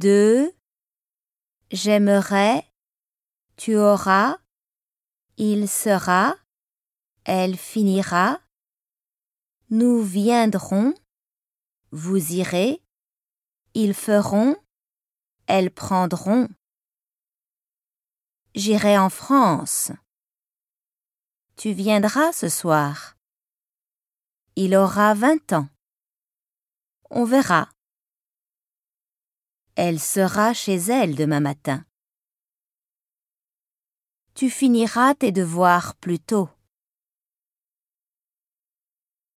deux, j'aimerais, tu auras, il sera, elle finira, nous viendrons, vous irez, ils feront, elles prendront. J'irai en France. Tu viendras ce soir. Il aura vingt ans. On verra. Elle sera chez elle demain matin. Tu finiras tes devoirs plus tôt.